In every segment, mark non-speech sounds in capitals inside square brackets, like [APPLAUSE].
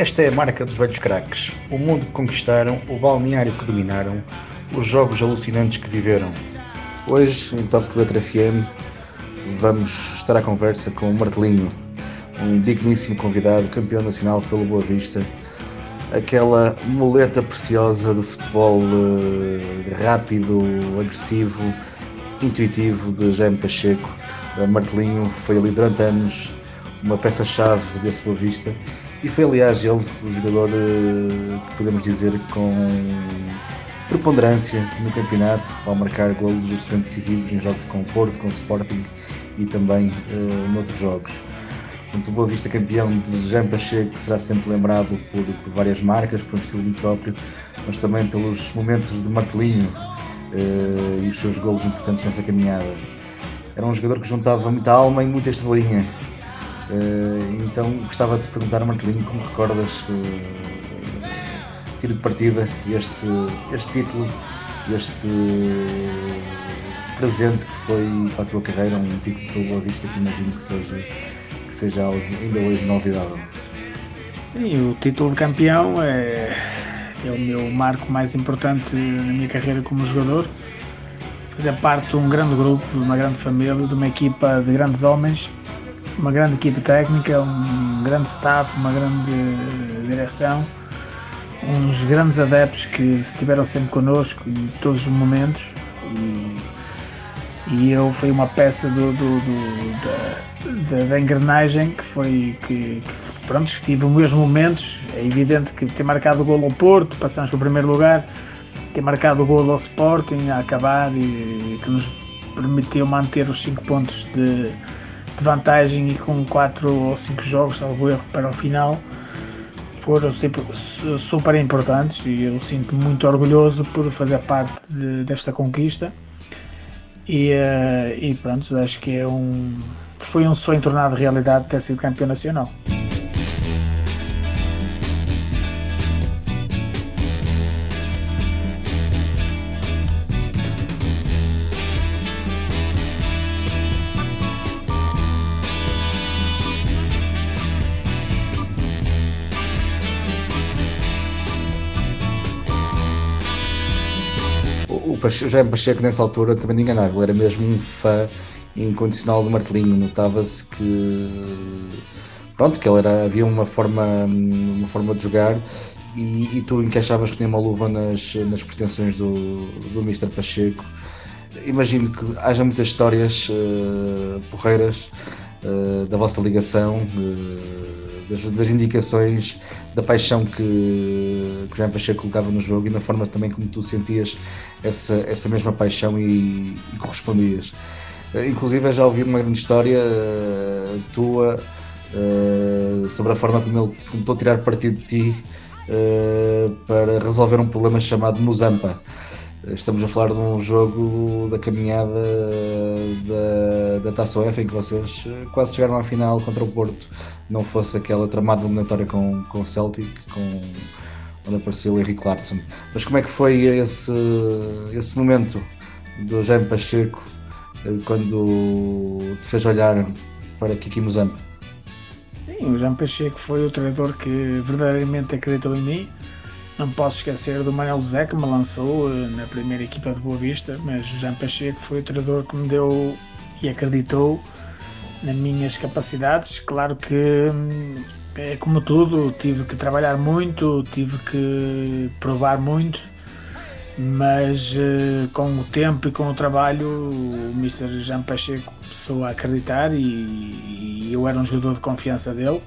Esta é a marca dos velhos craques. O mundo que conquistaram, o balneário que dominaram, os jogos alucinantes que viveram. Hoje, em Top Letra FM, vamos estar à conversa com o Martelinho, um digníssimo convidado, campeão nacional pelo Boa Vista, aquela muleta preciosa do futebol uh, rápido, agressivo, intuitivo de Jaime Pacheco. Martelinho foi ali durante anos uma peça-chave desse Boa Vista e foi aliás ele o jogador uh, que podemos dizer com preponderância no campeonato ao marcar golos absolutamente decisivos em jogos com o Porto, com o Sporting e também uh, noutros jogos. O Boa Vista campeão de Jean Pacheco será sempre lembrado por, por, várias marcas, por um estilo muito próprio, mas também pelos momentos de martelinho uh, e os seus golos importantes nessa caminhada. Era um jogador que juntava muita alma e muita estrelinha. Uh, então gostava de perguntar a Martelinho como recordas tiro de partida este, este título, este presente que foi para a tua carreira, um título pelo Boa Vista que imagino que seja, que seja algo ainda hoje inolvidável. Sim, o título de campeão é, é o meu marco mais importante na minha carreira como jogador. Fazer parte de um grande grupo, de uma grande família, de uma equipa de grandes homens, uma grande equipe técnica, um grande staff, uma grande direção uns grandes adeptos que estiveram sempre connosco em todos os momentos. E, e eu fui uma peça do, do, do da, da, engrenagem que foi que, que pronto, tive meus momentos, é evidente que ter marcado o gol ao Porto, passamos para o primeiro lugar, ter marcado o gol ao Sporting a acabar e que nos permitiu manter os 5 pontos de, de, vantagem e com 4 ou 5 jogos, salvo erro, para o final foram sempre super importantes e eu sinto muito orgulhoso por fazer parte de, desta conquista e, uh, e pronto, acho que é um foi um sonho tornado realidade ter sido campeão nacional. Pacheco, Jaime Pacheco nessa altura também não enganava, ele era mesmo um fã incondicional do Martelinho, notava-se que pronto, que ele era, havia uma forma, uma forma de jogar e, e tu encaixavas que nem uma luva nas, nas pretensões do, do Mr. Pacheco. Imagino que haja muitas histórias uh, porreiras uh, da vossa ligação. Uh, das, das, indicações, da paixão que, que o Jean Pacheco colocava no jogo e na forma também como tu sentias essa, essa mesma paixão e, e correspondias. Uh, inclusive já ouvi uma grande história uh, tua uh, sobre a forma como ele tentou tirar partido de ti para resolver um problema chamado Muzampa. Estamos a falar de um jogo da caminhada da, da Taça UEFA em que vocês quase chegaram à final contra o Porto, não fosse aquela tramada eliminatória com, com o Celtic, com, onde apareceu o Henrique Larsson. Mas como é que foi esse, esse momento do Jaime Pacheco eh, quando te fez olhar para Kiki Muzampa? Sim, o Jaime Pacheco foi o treinador que verdadeiramente acreditou em mim não posso esquecer do Manuel Zé que me lançou eh, na primeira equipa de Boa Vista, mas o Jean Pacheco foi o treinador que me deu e acreditou nas minhas capacidades. Claro que hum, é como tudo, tive que trabalhar muito, tive que provar muito, mas eh, com o tempo e com o trabalho o Mr. Jean Pacheco começou a acreditar e, e eu era um jogador de confiança dele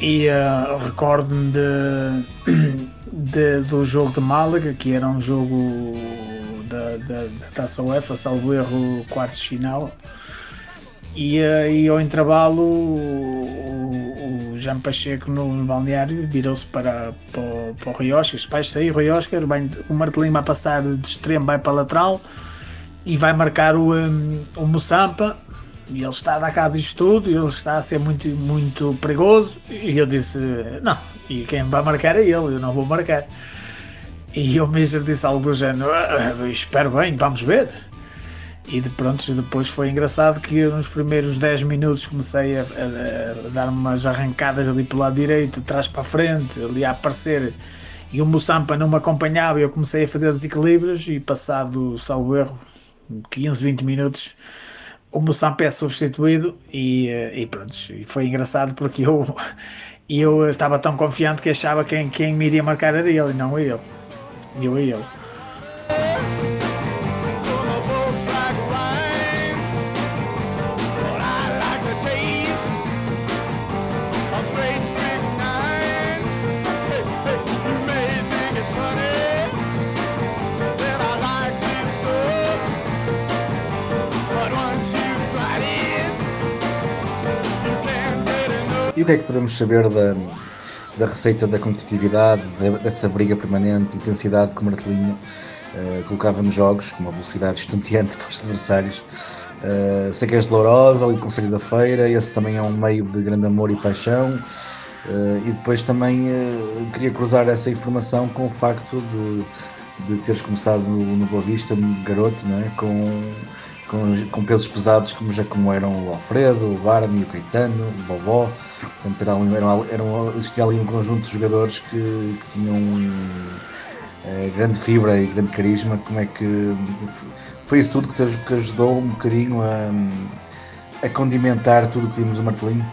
e uh, recordo-me de, [COUGHS] de, do jogo de Málaga, que era um jogo da, da, da Taça UEFA, salvo erro, quartos de final. E, uh, e ao intervalo, Jean Pacheco no balneário virou-se para, para, para o Oscar, vai sair, Rui Oscar, o Martelinho vai passar de extremo, vai para lateral e vai marcar o, um, o Moçampa e ele está a dar cabo disto tudo, ele está a ser muito, muito perigoso. E eu disse: Não, e quem vai marcar é ele, eu não vou marcar. E o Mister disse algo do género: ah, Espero bem, vamos ver. E de pronto, depois foi engraçado que eu, nos primeiros 10 minutos comecei a, a, a dar umas arrancadas ali pelo lado direito, trás para a frente, ali a aparecer e o Mussampa não me acompanhava e eu comecei a fazer desequilíbrios e passado, salvo erro, 15, 20 minutos o Mussampa é substituído e, eh, e pronto, foi engraçado porque eu, [LAUGHS] eu estava tão confiante que achava que quem, quem me iria marcar era ele, não eu. Eu e ele. O que é que podemos saber da, da receita da competitividade, dessa briga permanente, intensidade que o Martelinho uh, colocava nos jogos, com uma velocidade estonteante [LAUGHS] para os adversários? Uh, sei que és de Lourosa, ali do Conselho da Feira, esse também é um meio de grande amor e paixão. Uh, e depois também uh, queria cruzar essa informação com o facto de, de teres começado no, no Boa Vista, no garoto, não é? com com, com pesos pesados como já como eram o Alfredo, o Barney, o Caetano, o Bobó. Portanto, era ali, era, era, existia ali um conjunto de jogadores que, que tinham é, grande fibra e grande carisma. Como é que foi isso tudo que te que ajudou um bocadinho a, a condimentar tudo o que vimos do Martelinho?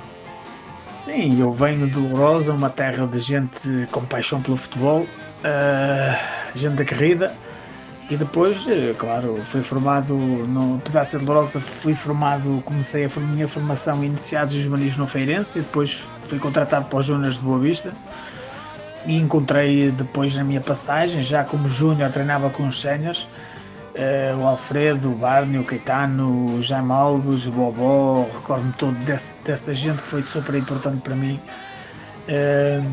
Sim, eu venho de Lourosa, uma terra de gente com paixão pelo futebol, uh, gente da corrida e depois, eh, claro, fui formado, no, apesar de ser dolorosa, fui formado, comecei a minha formação iniciados e juvenis no Feirense e depois fui contratado para os Júniors de Boa Vista. E encontrei depois na minha passagem, já como júnior treinava com os séniores, uh, o Alfredo, o Barney, o Caetano, o Jaime Alves, o Bobó, recordo-me todo desse, dessa gente que foi super importante para mim. Eu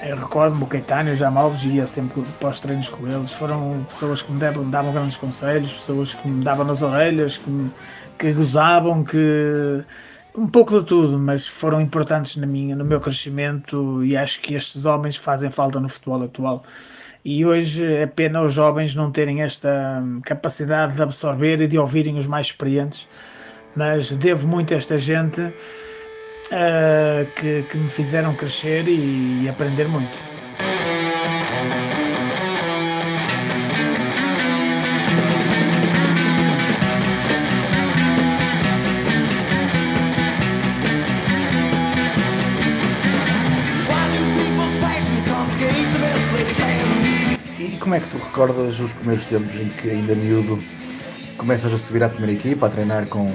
recordo-me o Caetano e o Jamalves ia sempre para os treinos com eles. Foram pessoas que me davam, davam grandes conselhos, pessoas que me davam nas orelhas, que, me, que gozavam, que um pouco de tudo, mas foram importantes na minha, no meu crescimento e acho que estes homens fazem falta no futebol atual. E hoje é pena os jovens não terem esta capacidade de absorver e de ouvirem os mais experientes, mas devo muito a esta gente uh, que, que, me fizeram crescer e, e aprender muito. Como é que tu recordas os primeiros tempos em que ainda miúdo começas a subir à primeira equipa, a treinar com,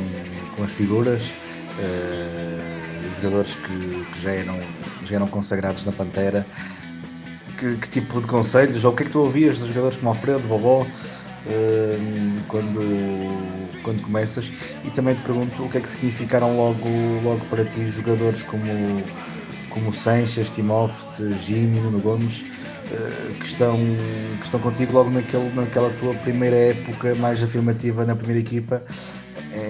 com as figuras? Uh, jogadores que, que, já, eram, já eram consagrados na Pantera. Que, que, tipo de conselhos, ou o que é que tu ouvias dos jogadores como Alfredo, Bobó, uh, quando, quando começas? E também te pergunto o que é que significaram logo, logo para ti jogadores como, como Sanches, Timófete, Jimmy, Nuno Gomes, uh, que, estão, que estão contigo logo naquele, naquela tua primeira época mais afirmativa na primeira equipa,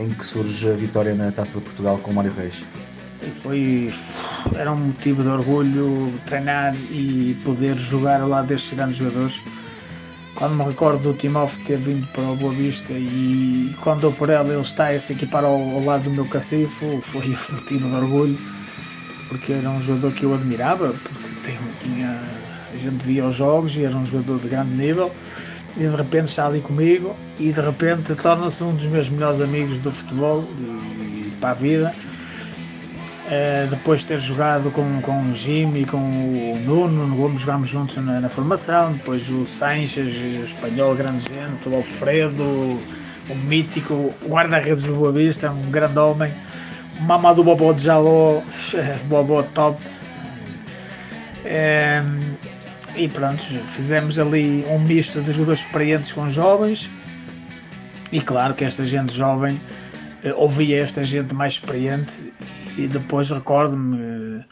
em que surge a vitória na Taça de Portugal com o Mário Reis foi era um motivo de orgulho treinar e poder jogar ao lado destes grandes jogadores. Quando me recordo do Timóteo ter vindo para o Boa Vista e quando dou por ela ele está a se equipar ao, ao lado do meu cacifo, foi um motivo de orgulho, porque era um jogador que eu admirava, porque tem, tinha, a gente via os jogos e era um jogador de grande nível e de repente está ali comigo e de repente torna-se um dos meus melhores amigos do futebol e, e para a vida Uh, depois de ter jogado com, com o Jimmy e com o Nuno, no Gomes jogámos juntos na, na, formação, depois o Sanches, o espanhol, grande gente, o Alfredo, o mítico, o guarda-redes do Boa Vista, um grande homem, o Mamadou Bobó de Jaló, [LAUGHS] Bobó top. E pronto, fizemos ali um misto de jogadores experientes com jovens, e claro que esta gente jovem uh, ouvia esta gente mais experiente e depois recordo-me eh,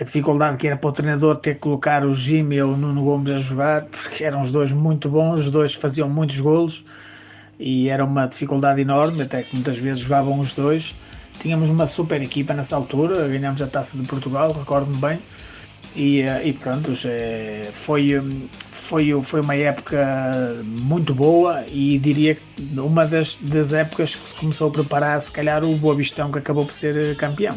a dificuldade que era para o treinador ter que colocar o Jimmy ou o Nuno Gomes a jogar, porque eram os dois muito bons, os dois faziam muitos golos e era uma dificuldade enorme, até que muitas vezes jogavam os dois. Tínhamos uma super equipa nessa altura, ganhámos a taça de Portugal, recordo-me bem. E, eh, e pronto, foi, foi, foi uma época muito boa e diria uma das, das épocas que se começou a preparar, se calhar, o Boa Vistão que acabou por ser campeão.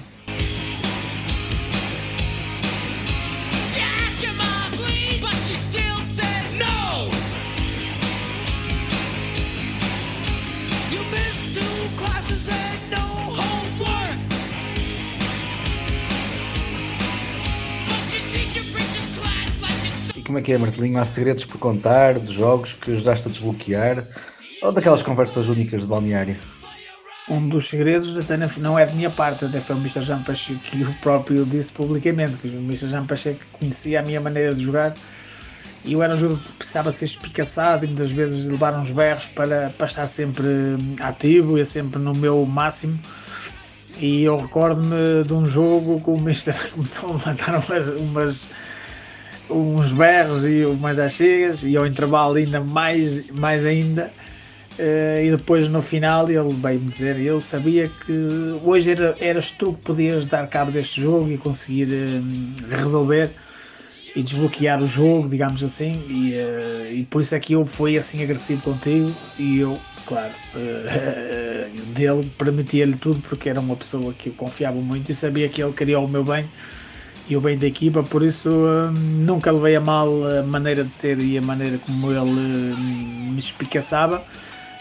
Que é, Martelinho? Há segredos por contar, de jogos que ajudaste a desbloquear ou daquelas conversas únicas de balneário? Um dos segredos até não é de minha parte, até foi o Mr. Jean Pacheco que o próprio disse publicamente, que o Mr. Jean Pacheco conhecia a minha maneira de jogar e eu era um jogador que precisava ser espicaçado e muitas vezes levar uns berros para, para estar sempre ativo e sempre no meu máximo. E eu recordo-me de um jogo que o Mister [LAUGHS] começou a mandar umas, umas uns berros e umas chegas e ao intervalo ainda mais, mais ainda. Uh, e depois no final ele veio-me dizer eu sabia que hoje era, eras tu que podias dar cabo deste jogo e conseguir uh, resolver e desbloquear o jogo, digamos assim, e, uh, e por isso é que eu fui assim agressivo contigo e eu, claro, [LAUGHS] dele permitia-lhe tudo porque era uma pessoa que eu confiava muito e sabia que ele queria o meu bem e o bem da equipa, por isso hum, nunca levei a mal a maneira de ser e a maneira como ele hum, me espicaçava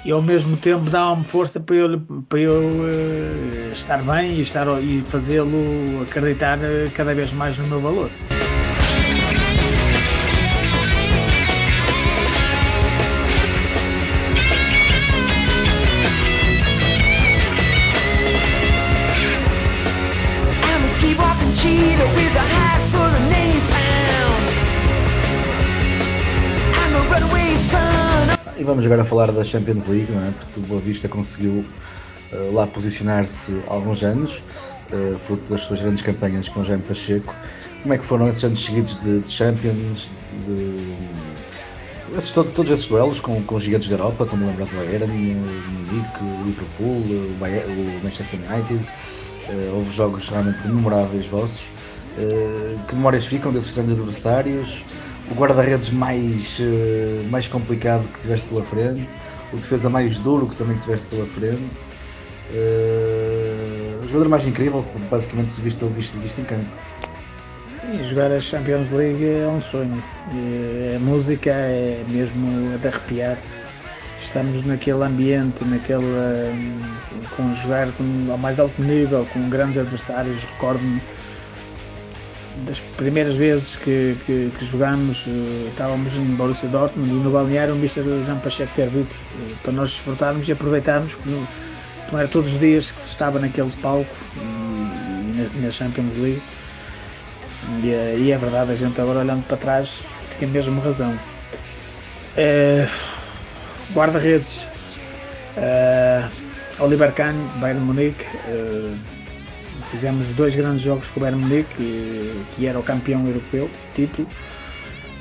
e ao mesmo tempo dava-me força para eu, para eu uh, estar bem e, estar, e fazê-lo acreditar uh, cada vez mais no meu valor. E vamos agora falar da Champions League, não é? Porque o Boa Vista conseguiu uh, lá posicionar-se há alguns anos, uh, fruto das suas grandes campanhas com o Jaime Pacheco. Como é que foram esses anos seguidos de, de Champions, de, esses, todo, todos esses duelos com, com os gigantes da Europa, estou-me a lembrar do Bayern, o Munique, Liverpool, o, Bayern, o Manchester United, uh, houve jogos realmente memoráveis vossos. que memórias ficam desses grandes adversários? O guarda-redes mais, uh, mais complicado que tiveste pela frente, o defesa mais duro que também tiveste pela frente, uh, o jogador mais incrível basicamente viste, viste, viste em campo. Sim, jogar a Champions League é um sonho. A música é mesmo de arrepiar. Estamos naquele ambiente, naquele, com jogar com, ao mais alto nível, com grandes adversários. Recordo-me das primeiras vezes que, que, que jogámos, uh, estávamos em Borussia Dortmund e no balneário o Mr. Jean Pacheco ter dito uh, para nós desfrutarmos e aproveitarmos, porque não, era todos os dias que se estava naquele palco e, e na, Champions League. E, uh, e, é verdade, a gente agora olhando para trás tinha mesmo razão. Guarda-redes, Oliver Kahn, Bayern Munique Fizemos dois grandes jogos com o Bayern Munique, que, que era o campeão europeu, título.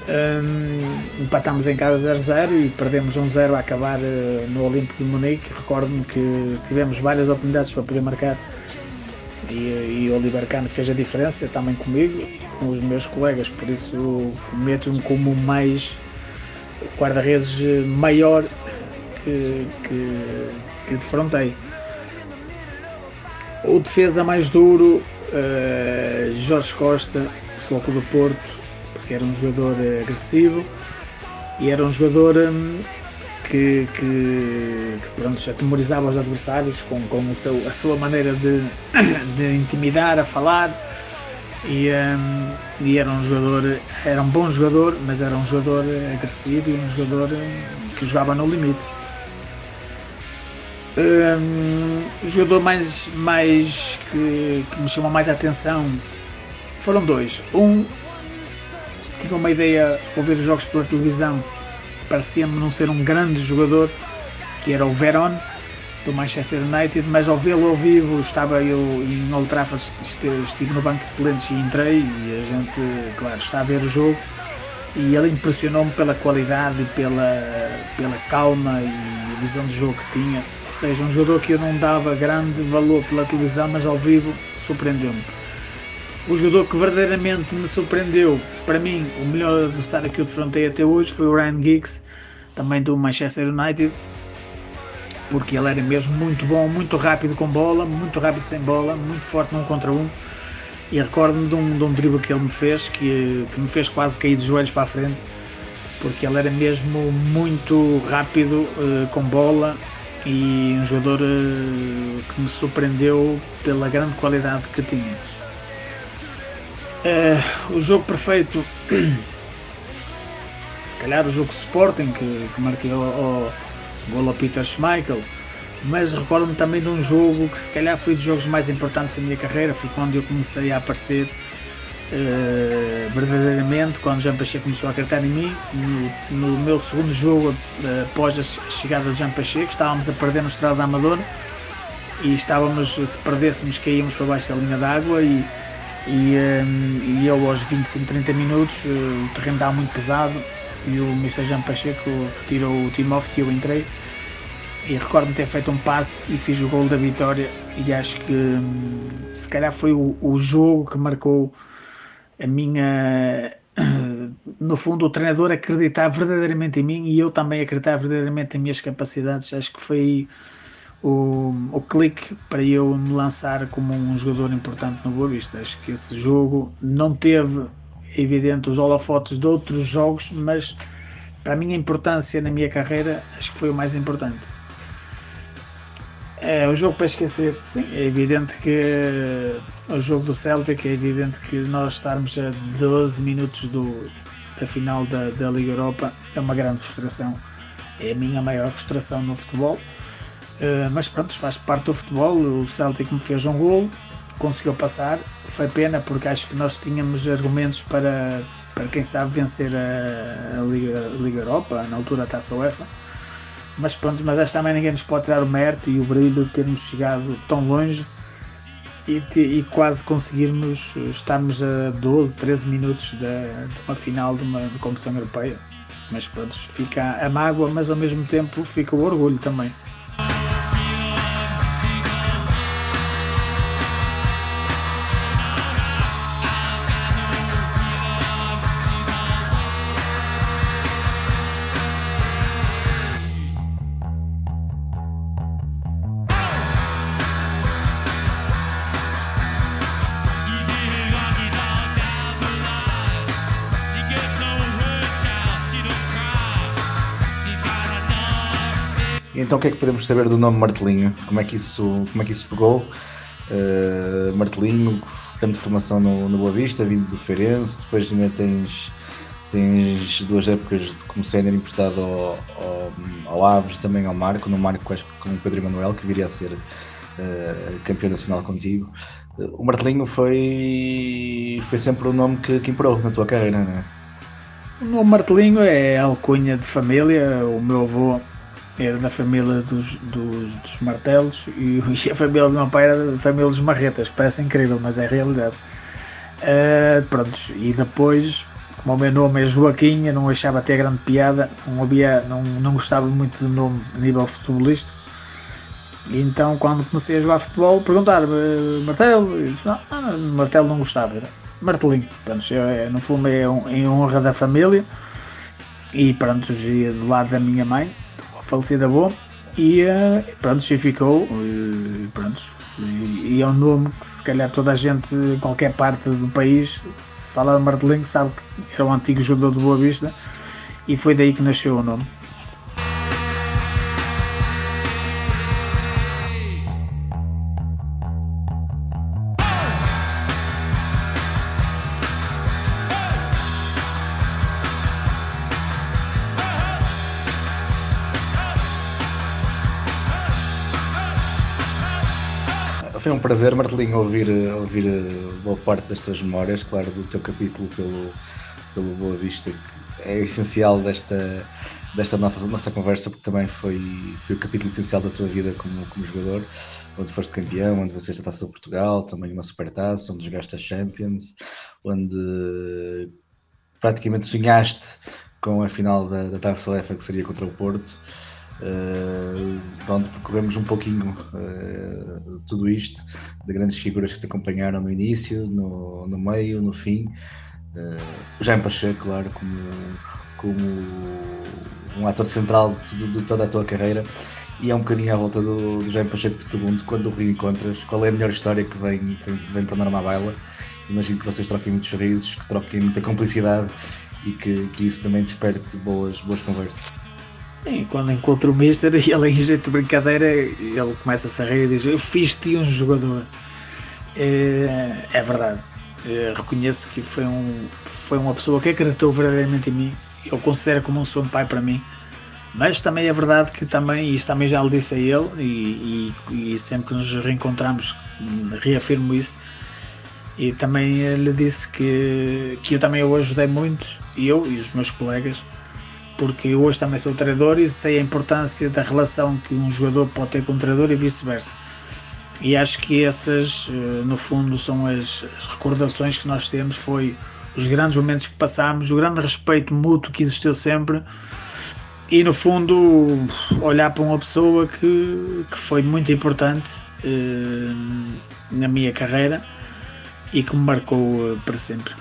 Um, empatámos em casa 0-0 e perdemos 1-0 a acabar uh, no Olímpico de Munique. Recordo-me que tivemos várias oportunidades para poder marcar e, e Oliver Kahn fez a diferença também comigo e com os meus colegas, por isso meto-me como mais guarda-redes maior que, que, que defrontei. O defesa mais duro, uh, Jorge Costa, Floco do Porto, porque era um jogador uh, agressivo e era um jogador um, que, que, que pronto, atemorizava os adversários com, com seu, a sua maneira de, [COUGHS] de intimidar, a falar. E, um, e, era um jogador, era um bom jogador, mas era um jogador agressivo e um jogador hum, que jogava no limite. Um, o jogador mais, mais que, que, me chamou mais a atenção foram dois. Um tinha uma ideia ao ver os jogos pela televisão, parecia-me não ser um grande jogador, que era o Veron do Manchester United, mas ao vê-lo ao vivo estava eu em Old Trafford, estive no banco de suplentes e entrei e a gente, claro, está a ver o jogo. E ele impressionou-me pela qualidade, pela, pela calma e a visão de jogo que tinha ou seja, um jogador que eu não dava grande valor pela televisão, mas ao vivo surpreendeu-me. o jogador que verdadeiramente me surpreendeu, para mim, o melhor adversário que eu defrontei até hoje foi o Ryan Giggs, também do Manchester United, porque ele era mesmo muito bom, muito rápido com bola, muito rápido sem bola, muito forte num contra um. E recordo-me de um, de um drible que ele me fez, que, que me fez quase cair de joelhos para a frente, porque ele era mesmo muito rápido uh, com bola e um jogador uh, que me surpreendeu pela grande qualidade que tinha. Uh, o jogo perfeito, [CLEARS THROAT] se calhar o jogo Sporting, que, que marquei o, gol ao Peter Schmeichel, mas recordo-me também de um jogo que se calhar foi dos jogos mais importantes da minha carreira, foi quando eu comecei a aparecer uh, verdadeiramente, quando Jean Pacheco começou a acreditar em mim, no, no meu segundo jogo uh, após a chegada de Jean Pacheco, estávamos a perder no Estrada da Amadora e estávamos, se perdêssemos, caíamos para baixo da linha d'água e, e, um, e eu aos 25, 30 minutos, uh, o terreno estava muito pesado e o Mr. Jean Pacheco retirou o Timóteo e eu entrei e recordo-me ter feito um passe e fiz o gol da vitória e acho que hum, se calhar foi o, o, jogo que marcou a minha [CLEARS THROAT] no fundo o treinador acreditar verdadeiramente em mim e eu também acreditar verdadeiramente em minhas capacidades acho que foi o, o clique para eu me lançar como um jogador importante no Boa Vista acho que esse jogo não teve evidente os holofotes de outros jogos, mas para a minha importância na minha carreira, acho que foi o mais importante. É, o jogo para esquecer, sim, é evidente que o jogo do Celtic, é evidente que nós estarmos a 12 minutos do, da final da, da Liga Europa é uma grande frustração. É a minha maior frustração no futebol. Uh, mas pronto, faz parte do futebol. O Celtic me fez um gol, conseguiu passar. Foi pena porque acho que nós tínhamos argumentos para, para quem sabe vencer a, a Liga, a Liga Europa, na altura a Taça UEFA. Mas pronto, mas acho também ninguém nos pode tirar o mérito e o brilho de termos chegado tão longe e, e quase conseguirmos estarmos a 12, 13 minutos de, de uma final de uma de competição europeia. Mas pronto, fica a mágoa, mas ao mesmo tempo fica o orgulho também. Então o que é que podemos saber do nome Martelinho? Como é que isso, como é que isso pegou? Uh, Martelinho, grande formação no, no Boa Vista, vindo do Feirense, depois ainda tens, tens duas épocas de como sendo emprestado ao, ao, ao Aves também ao Marco, no Marco acho que com o Pedro Emanuel, que viria a ser uh, campeão nacional contigo. Uh, o Martelinho foi, foi sempre o nome que, que imperou na tua carreira, não é? O nome Martelinho é alcunha de família, o meu avô era da família dos, dos, dos martelos e, [LAUGHS] e, a família do meu pai era da família dos marretas, parece incrível, mas é realidade. Uh, e depois, como o meu nome é Joaquim, eu não achava até grande piada, não, havia, não, não gostava muito do nome a nível futebolístico. E então, quando comecei a jogar futebol, perguntaram-me martelo, e disse, não, martelo não gostava, era martelinho. Pronto, eu, é, no fundo é um, em honra da família e pronto, do lado da minha mãe falecida avó, e uh, pronto, se ficou, e, pronto, e, e, é um nome que se calhar toda a gente, em qualquer parte do país, se falar Martelinho, sabe que era um antigo jogador do Boa Vista, e foi daí que nasceu o nome. Foi um prazer, Martelinho, ouvir, ouvir eh, boa parte das tuas memórias, claro, do teu capítulo pelo, pelo Boa Vista, que é essencial desta, desta nossa, nossa conversa, porque também foi, foi o capítulo essencial da tua vida como, como jogador, onde foste campeão, onde venceste a Taça de Portugal, também uma super taça, onde jogaste a Champions, onde praticamente sonhaste com a final da, da Taça UEFA que seria contra o Porto Uh, pronto, percorremos um pouquinho uh, tudo isto, de grandes figuras que te acompanharam no início, no, no meio, no fim. Uh, em Pacheco, claro, como, como um ator central de, de, toda a tua carreira. E é um bocadinho à volta do, do Jaime Pacheco que te pergunto, quando o reencontras, qual é a melhor história que vem, vem, vem para Norma Baila? Imagino que vocês troquem muitos sorrisos, que troquem muita complicidade e que, que isso também desperte boas, boas conversas. Sim, quando encontro o Mister [LAUGHS] e ele em jeito de brincadeira, ele começa a rir e diz: Eu fiz-te um jogador. É, é verdade. É, reconheço que foi, um, foi uma pessoa que acreditou verdadeiramente em mim. Eu considero como um segundo pai para mim. Mas também é verdade que também, isto também já lhe disse a ele, e, e, e sempre que nos reencontramos reafirmo isso. E também lhe disse que, que eu também o ajudei muito, eu e os meus colegas, porque hoje também sou treinador e sei a importância da relação que um jogador pode ter com o treinador e vice-versa. E acho que essas, eh, no fundo, são as, recordações que nós temos, foi os grandes momentos que passámos, o grande respeito mútuo que existiu sempre e, no fundo, olhar para uma pessoa que, que foi muito importante eh, na minha carreira e que me marcou eh, para sempre.